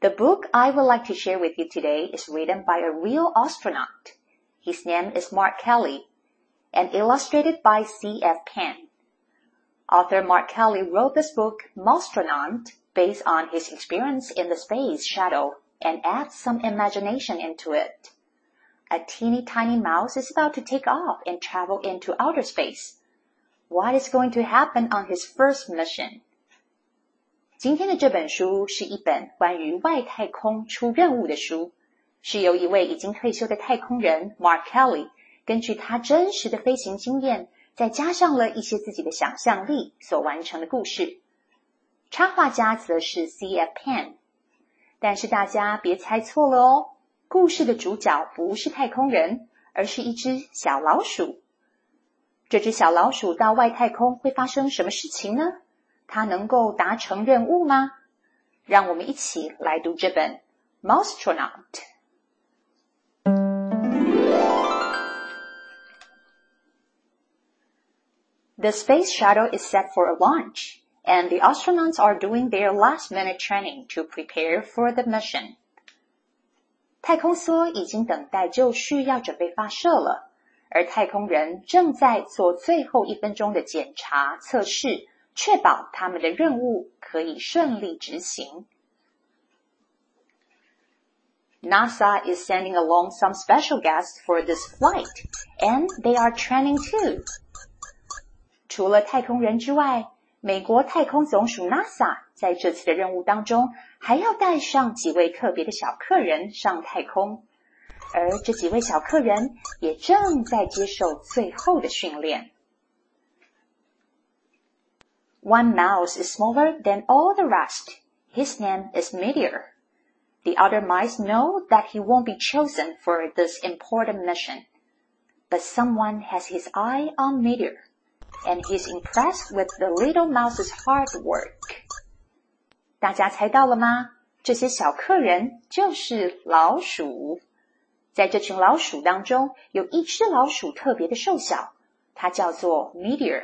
The book I would like to share with you today is written by a real astronaut. His name is Mark Kelly and illustrated by C.F. Payne. Author Mark Kelly wrote this book, Mousetronaut, based on his experience in the space shuttle and adds some imagination into it. A teeny tiny mouse is about to take off and travel into outer space. What is going to happen on his first mission? 今天的这本书是一本关于外太空出任务的书，是由一位已经退休的太空人 Mark Kelly 根据他真实的飞行经验，再加上了一些自己的想象力所完成的故事。插画家则是 C.F. Penn，但是大家别猜错了哦，故事的主角不是太空人，而是一只小老鼠。这只小老鼠到外太空会发生什么事情呢？它能够达成任务吗？让我们一起来读这本《Mostronaut》。The space shuttle is set for a launch, and the astronauts are doing their last-minute training to prepare for the mission. 太空梭已经等待就绪，要准备发射了，而太空人正在做最后一分钟的检查测试。确保他们的任务可以顺利执行。NASA is sending along some special guests for this flight, and they are training too. 除了太空人之外，美国太空总署 NASA 在这次的任务当中还要带上几位特别的小客人上太空，而这几位小客人也正在接受最后的训练。One mouse is smaller than all the rest. His name is Meteor. The other mice know that he won't be chosen for this important mission. But someone has his eye on Meteor, and he's impressed with the little mouse's hard work. 大家猜到了吗？这些小客人就是老鼠。在这群老鼠当中，有一只老鼠特别的瘦小，它叫做 Meteor。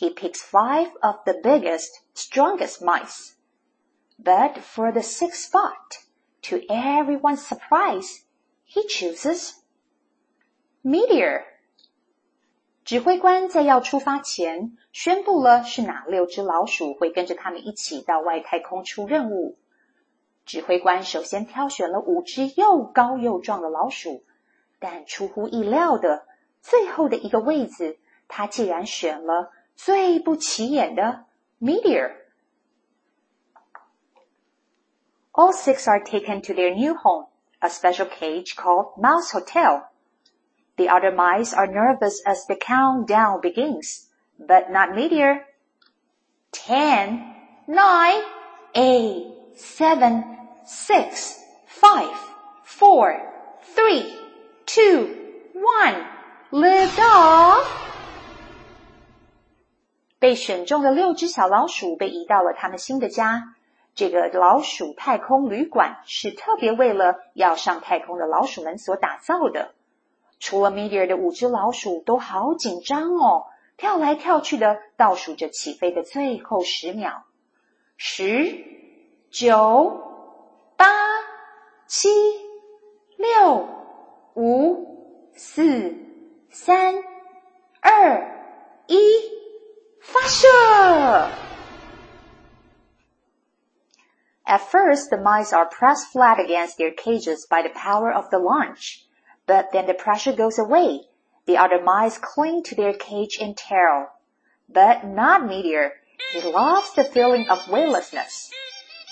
He picks five of the biggest, strongest mice. But for the sixth spot, to everyone's surprise, he chooses Meteor. 指挥官在要出发前宣布了是哪六只老鼠会跟着他们一起到外太空出任务。指挥官首先挑选了五只又高又壮的老鼠，但出乎意料的，最后的一个位子，他竟然选了 最不起眼的 meteor。All six are taken to their new home, a special cage called Mouse Hotel. The other mice are nervous as the countdown begins, but not Meteor. Ten, nine, eight, seven, six, five, four, three, two, one. Lift off! 被选中的六只小老鼠被移到了他们新的家。这个老鼠太空旅馆是特别为了要上太空的老鼠们所打造的。除了 Meteor 的五只老鼠都好紧张哦，跳来跳去的倒数着起飞的最后十秒。十、九、八、七、六、五、四、三、二、一。发射。At At first, the mice are pressed flat against their cages by the power of the launch, but then the pressure goes away. The other mice cling to their cage and terror, But not Meteor. He loves the feeling of weightlessness.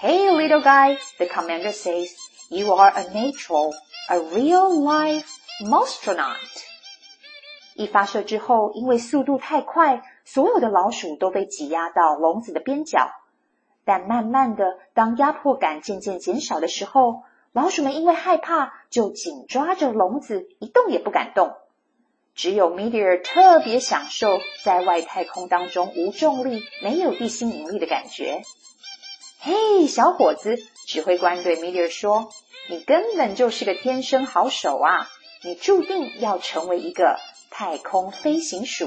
Hey, little guy, the commander says, you are a natural, a real life mousetronaut. 一发射之后，因为速度太快，所有的老鼠都被挤压到笼子的边角。但慢慢的，当压迫感渐渐减少的时候，老鼠们因为害怕，就紧抓着笼子，一动也不敢动。只有 Meteor 特别享受在外太空当中无重力、没有地心引力的感觉。嘿，小伙子，指挥官对 Meteor 说：“你根本就是个天生好手啊！你注定要成为一个太空飞行鼠。”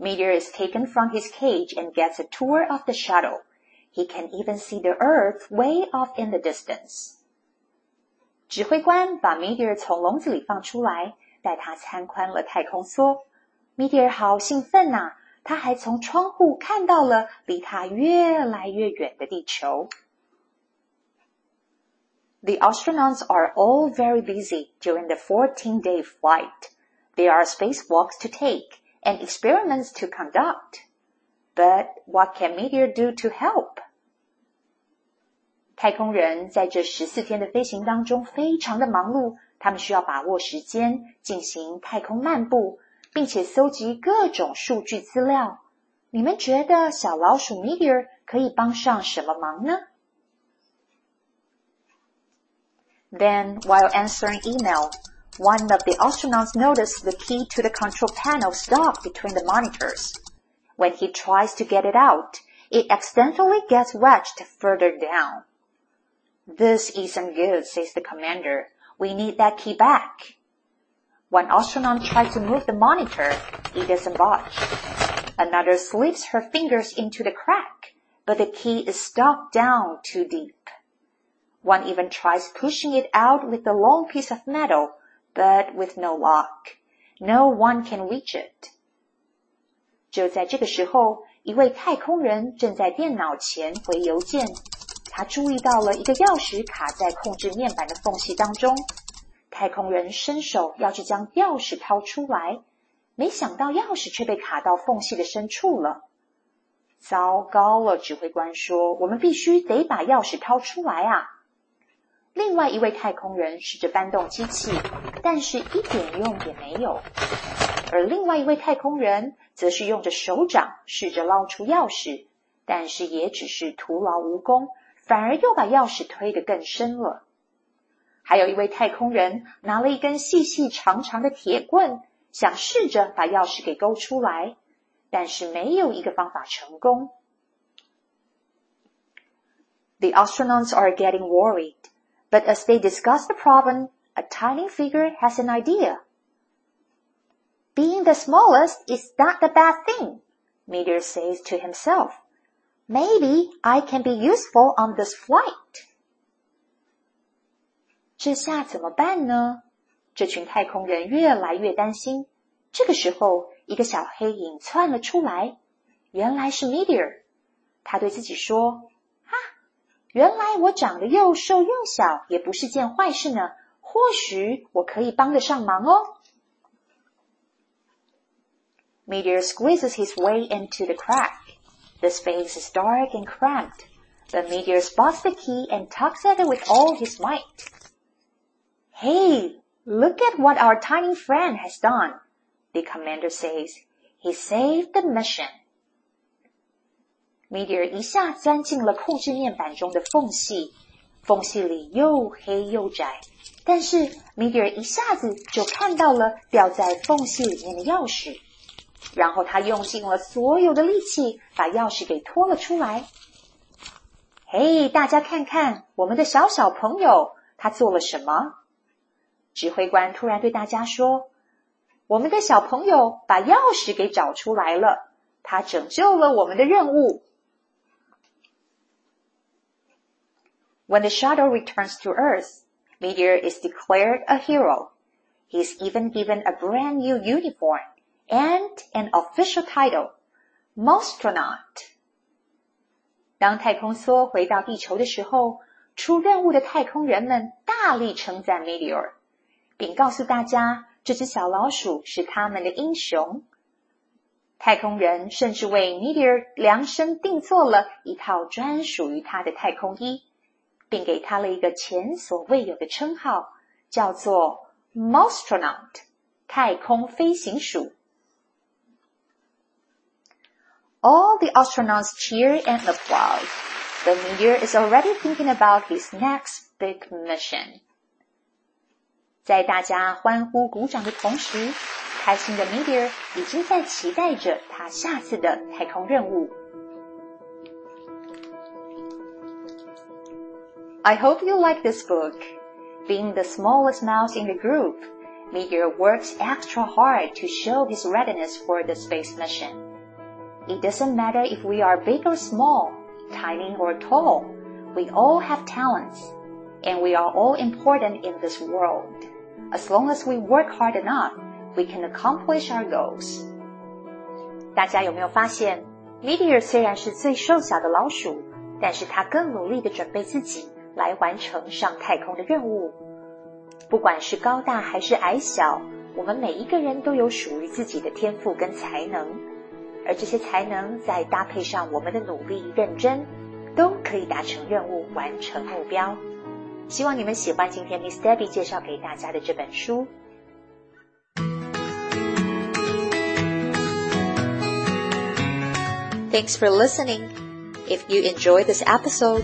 Meteor is taken from his cage and gets a tour of the shuttle. He can even see the Earth way off in the distance. 指挥官把 Meteor 从笼子里放出来，带他参观了太空梭。Meteor 好兴奋呐、啊！他还从窗户看到了离他越来越远的地球。The astronauts are all very busy during the 14-day flight. There are spacewalks to take and experiments to conduct. But what can Meteor do to help? 太空人在这十四天的飞行当中非常的忙碌，他们需要把握时间进行太空漫步，并且搜集各种数据资料。你们觉得小老鼠 Meteor 可以帮上什么忙呢？Then, while answering email, one of the astronauts noticed the key to the control panel stuck between the monitors. When he tries to get it out, it accidentally gets wedged further down. This isn't good, says the commander. We need that key back. One astronaut tries to move the monitor. It doesn't budge. Another slips her fingers into the crack, but the key is stuck down too deep. One even tries pushing it out with a long piece of metal, but with no lock, no one can reach it. 就在这个时候，一位太空人正在电脑前回邮件。他注意到了一个钥匙卡在控制面板的缝隙当中，太空人伸手要去将钥匙掏出来，没想到钥匙却被卡到缝隙的深处了。糟糕了，指挥官说：“我们必须得把钥匙掏出来啊！”另外一位太空人试着搬动机器，但是一点用也没有。而另外一位太空人则是用着手掌试着捞出钥匙，但是也只是徒劳无功。反而又把钥匙推得更深了。还有一位太空人拿了一根细细长长的铁棍，想试着把钥匙给勾出来，但是没有一个方法成功。The astronauts are getting worried, but as they discuss the problem, a tiny figure has an idea. Being the smallest is not a bad thing, Meteor says to himself. Maybe I can be useful on this flight. 这下怎么办呢？这群太空人越来越担心。这个时候，一个小黑影窜了出来，原来是 Meteor。他对自己说：“哈，原来我长得又瘦又小，也不是件坏事呢。 或许我可以帮得上忙哦。” Meteor squeezes his way into the crack. The space is dark and cramped. The meteor spots the key and tugs at it with all his might. Hey, look at what our tiny friend has done, the commander says. He saved the mission. Meteor 一下钻进了控制面板中的缝隙， 缝隙里又黑又窄，但是米迪尔一下子就看到了掉在缝隙里面的钥匙。然后他用尽了所有的力气，把钥匙给拖了出来。嘿，大家看看我们的小小朋友，他做了什么？指挥官突然对大家说：“我们的小朋友把钥匙给找出来了，他拯救了我们的任务。” When the shuttle returns to Earth, Meteor is declared a hero. He is even given a brand new uniform and an official title, Mousetronaut. 当太空梭回到地球的时候，出任务的太空人们大力称赞 Meteor，并告诉大家这只小老鼠是他们的英雄。太空人甚至为 Meteor 量身定做了一套专属于他的太空衣。并给他了一个前所未有的称号，叫做 “Mousetronaut”（ 太空飞行鼠）。All the astronauts cheer and applaud. The meteor is already thinking about his next big mission. 在大家欢呼鼓掌的同时，开心的 meteor 已经在期待着他下次的太空任务。I hope you like this book. Being the smallest mouse in the group, Meteor works extra hard to show his readiness for the space mission. It doesn't matter if we are big or small, tiny or tall, we all have talents, and we are all important in this world. As long as we work hard enough, we can accomplish our goals. 大家有没有发现，Meteor 虽然是最瘦小的老鼠，但是它更努力的准备自己 来完成上太空的任务。不管是高大还是矮小，我们每一个人都有属于自己的天赋跟才能，而这些才能再搭配上我们的努力认真，都可以达成任务，完成目标。希望你们喜欢今天 Miss Debbie 介绍给大家的这本书。Thanks for listening. If you enjoy this episode